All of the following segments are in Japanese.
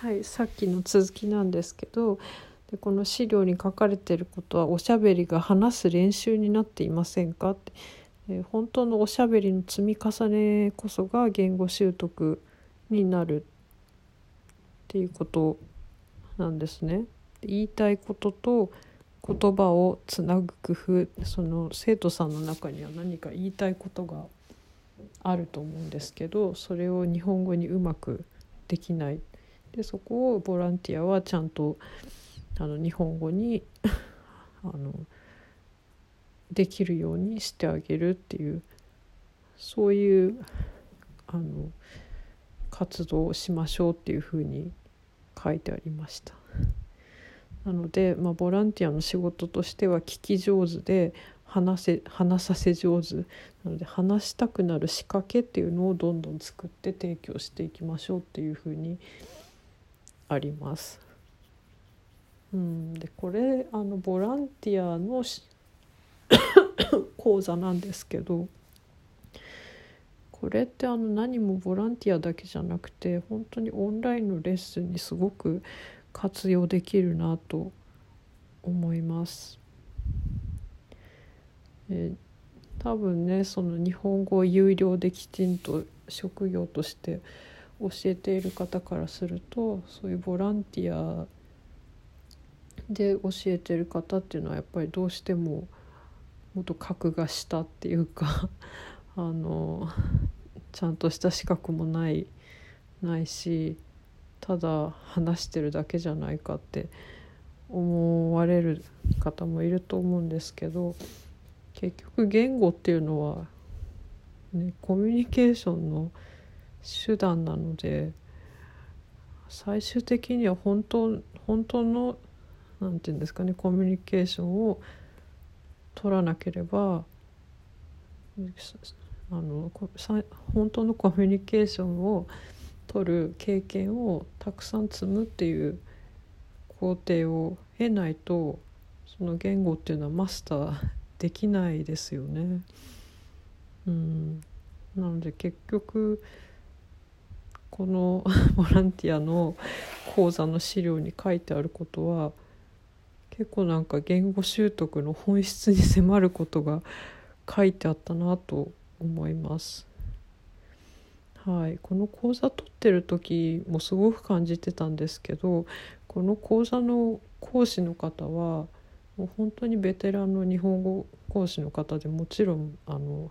はい、さっきの続きなんですけどでこの資料に書かれていることはおしゃべりが話す練習になっていませんか？ってえ本当のおしゃべりの積み重ねこそが言語習得になるっていうことなんですね。言いたいことと言葉をつなぐ工夫その生徒さんの中には何か言いたいことがあると思うんですけどそれを日本語にうまくできないでそこをボランティアはちゃんとあの日本語に あのできるようにしてあげるっていうそういうあの活動をしましょうっていうふうに書いてありました。なので、まあ、ボランティアの仕事としては聞き上手で話せ話させ上手なので話したくなる仕掛けっていうのをどんどん作って提供していきましょうっていうふうにあります。うん、でこれあのボランティアの 講座なんですけどこれってあの何もボランティアだけじゃなくて本当にオンラインのレッスンにすごく活用できるなと思います。え多分ねその日本語を有料できちんと職業として教えている方からするとそういうボランティアで教えてる方っていうのはやっぱりどうしてももっと格が下っていうか あのちゃんとした資格もないないしただ話してるだけじゃないかって思われる方もいると思うんですけど結局言語っていうのは、ね、コミュニケーションの手段なので最終的には本当本当の何て言うんですかねコミュニケーションを取らなければあの本当のコミュニケーションを取る経験をたくさん積むっていう工程を経ないとその言語っていうのはマスターできないですよね。うん、なので結局この ボランティアの講座の資料に書いてあることは結構なんか言語習得の本質に迫ることが書いてあったなと思います。はい、この講座取ってる時もすごく感じてたんですけどこの講座の講師の方はもう本当にベテランの日本語講師の方でもちろんあの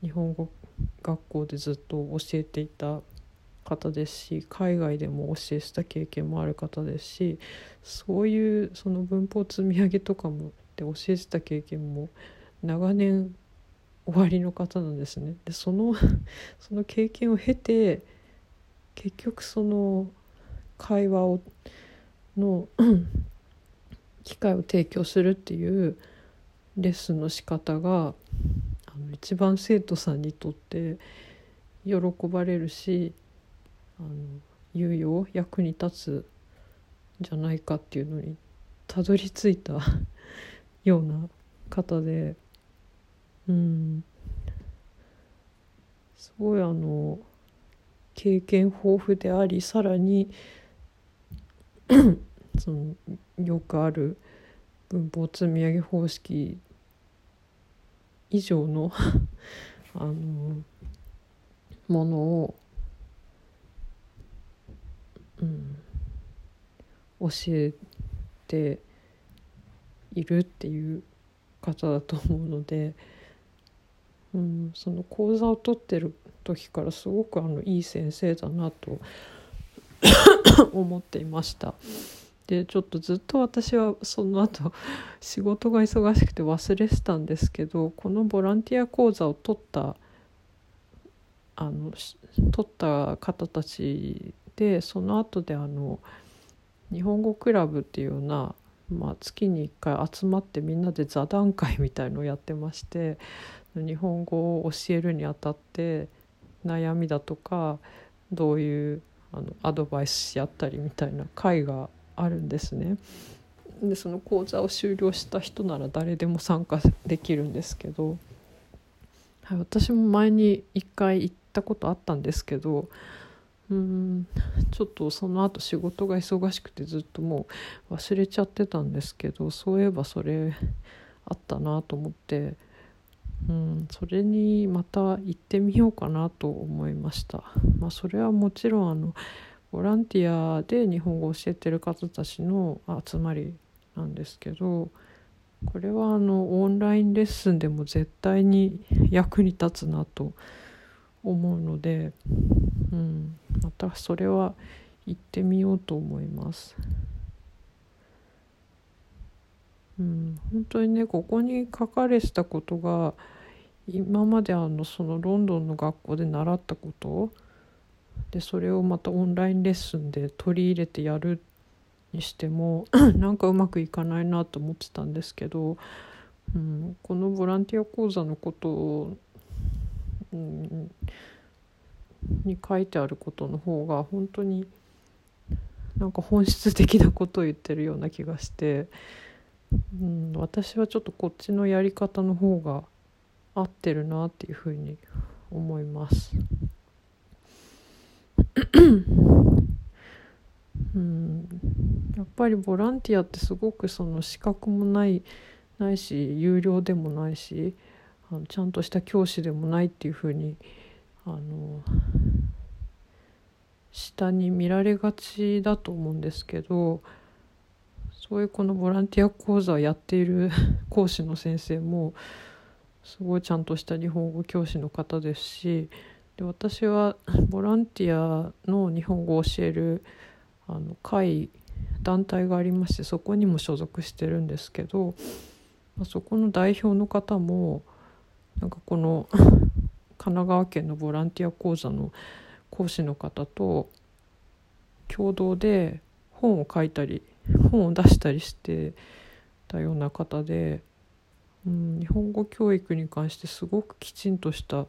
日本語学校でずっと教えていた方ですし海外でも教えした経験もある方ですしそういうその文法積み上げとかもで教えてた経験も長年終わりの方なんですね。でその その経験を経て結局その会話をの 機会を提供するっていうレッスンの仕方があの一番生徒さんにとって喜ばれるしあの有用役に立つじゃないかっていうのにたどり着いた ような方で。うん。すごいあの経験豊富でありさらに そのよくある文法積み上げ方式以上の あのものをうん、教えているっていう方だと思うので、うん、その講座を取ってる時からすごくあのいい先生だなと 思っていました。でちょっとずっと私はその後仕事が忙しくて忘れてたんですけどこのボランティア講座を取ったあの取った方たちでその後であの日本語クラブっていうような、まあ、月に1回集まってみんなで座談会みたいのをやってまして日本語を教えるにあたって悩みだとかどういうあのアドバイスし合ったりみたいな会があるんですね。でその講座を終了した人なら誰でも参加できるんですけど、はい、私も前に1回行ったことあったんですけどうん。ちょっとその後仕事が忙しくてずっともう忘れちゃってたんですけどそういえばそれあったなと思って、うん、それにまた行ってみようかなと思いました。まあ、それはもちろんあのボランティアで日本語を教えてる方たちの集まりなんですけどこれはあのオンラインレッスンでも絶対に役に立つなと思うので、うん、またそれは行ってみようと思います。うん、本当にねここに書かれてたことが今まであのそのロンドンの学校で習ったことでそれをまたオンラインレッスンで取り入れてやるにしても なんかうまくいかないなと思ってたんですけど、うん、このボランティア講座のことを、うん、に書いてあることの方が本当になんか本質的なことを言ってるような気がして、うん、私はちょっとこっちのやり方の方が合ってるなっていうふうに思います。うんやっぱりボランティアってすごくその資格もないないし有料でもないしあのちゃんとした教師でもないっていうふうにあの下に見られがちだと思うんですけどそういうこのボランティア講座をやっている 講師の先生もすごいちゃんとした日本語教師の方ですしで私はボランティアの日本語を教えるあの会団体がありましてそこにも所属してるんですけど、まあ、そこの代表の方もなんかこの神奈川県のボランティア講座の講師の方と共同で本を書いたり本を出したりしてたような方で、うん、日本語教育に関してすごくきちんとした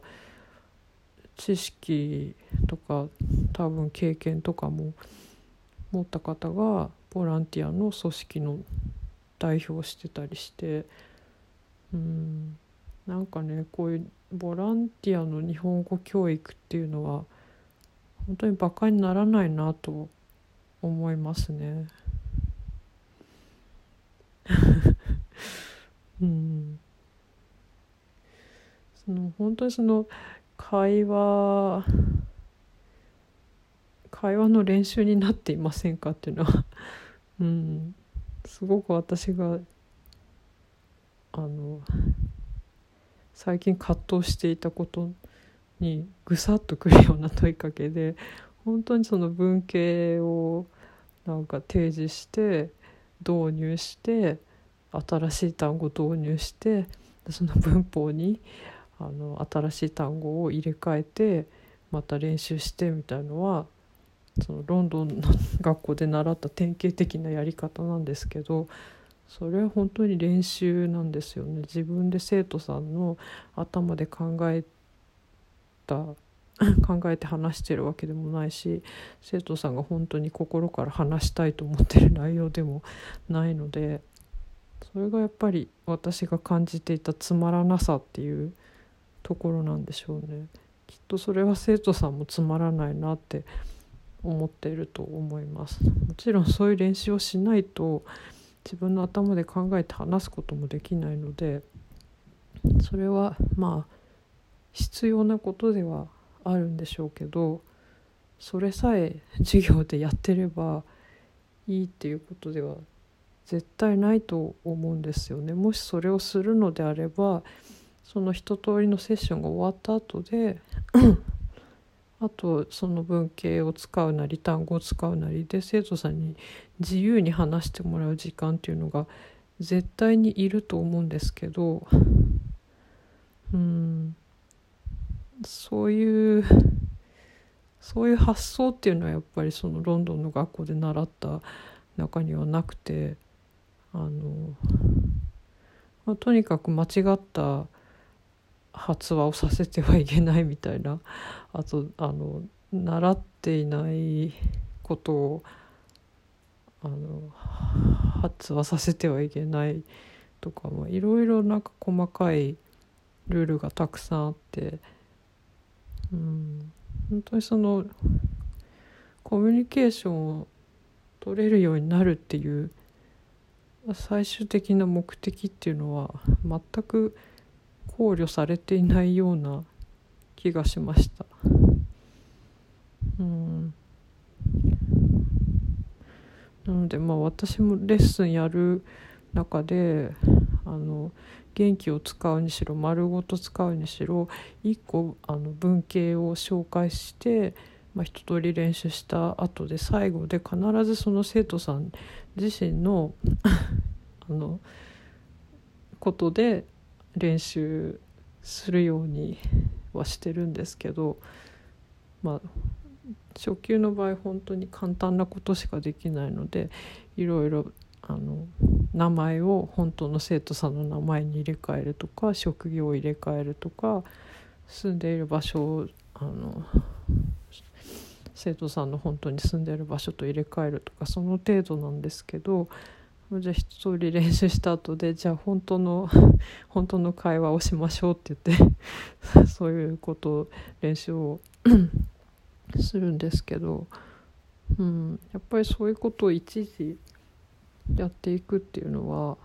知識とか多分経験とかも持った方がボランティアの組織の代表をしてたりしてうん。なんかねこういうボランティアの日本語教育っていうのは本当にバカにならないなと思いますね。うん、その本当にその会話会話の練習になっていませんかっていうのは うんすごく私があの最近葛藤していたことにぐさっとくるような問いかけで 本当にその文系をなんか提示して導入して新しい単語導入してその文法にあの新しい単語を入れ替えてまた練習してみたいのはそのロンドンの学校で習った典型的なやり方なんですけどそれは本当に練習なんですよね自分で生徒さんの頭で考えた 考えて話してるわけでもないし生徒さんが本当に心から話したいと思ってる内容でもないのでそれがやっぱり私が感じていたつまらなさっていうところなんでしょうね。きっとそれは生徒さんもつまらないなって思っていると思います。もちろんそういう練習をしないと自分の頭で考えて話すこともできないのでそれはまあ必要なことではあるんでしょうけどそれさえ授業でやってればいいっていうことでは絶対ないと思うんですよね。もしそれをするのであればその一通りのセッションが終わった後であとその文系を使うなり単語を使うなりで生徒さんに自由に話してもらう時間っていうのが絶対にいると思うんですけどうん。そういうそういう発想っていうのはやっぱりそのロンドンの学校で習った中にはなくてあの、まあ、とにかく間違った発話をさせてはいけないみたいなあとあの習っていないことをあの発話させてはいけないとかいろいろなんか細かいルールがたくさんあって。うん、本当にそのコミュニケーションを取れるようになるっていう最終的な目的っていうのは全く考慮されていないような気がしました。うんなのでまあ私もレッスンやる中であの元気を使うにしろ丸ごと使うにしろ1個あの文系を紹介して、まあ、一通り練習した後で最後で必ずその生徒さん自身の あのことで練習するようにはしてるんですけどまあ初級の場合本当に簡単なことしかできないのでいろいろあの名前を本当の生徒さんの名前に入れ替えるとか職業を入れ替えるとか住んでいる場所をあの生徒さんの本当に住んでいる場所と入れ替えるとかその程度なんですけどじゃあ一通り練習した後でじゃあ本当の 本当の会話をしましょうって言って そういうことを練習を するんですけど、うん、やっぱりそういうことを一時やっていくっていうのは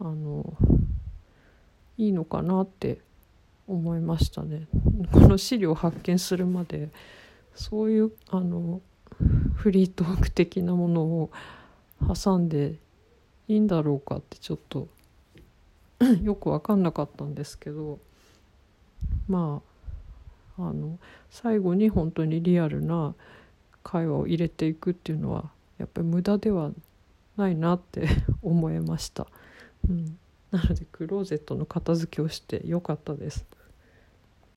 あのいいのかなって思いましたね。この資料を発見するまでそういうあのフリートーク的なものを挟んでいいんだろうかってちょっと よく分かんなかったんですけどまああの最後に本当にリアルな会話を入れていくっていうのはやっぱり無駄ではないなって 思いました、うん、なのでクローゼットの片付けをしてよかったです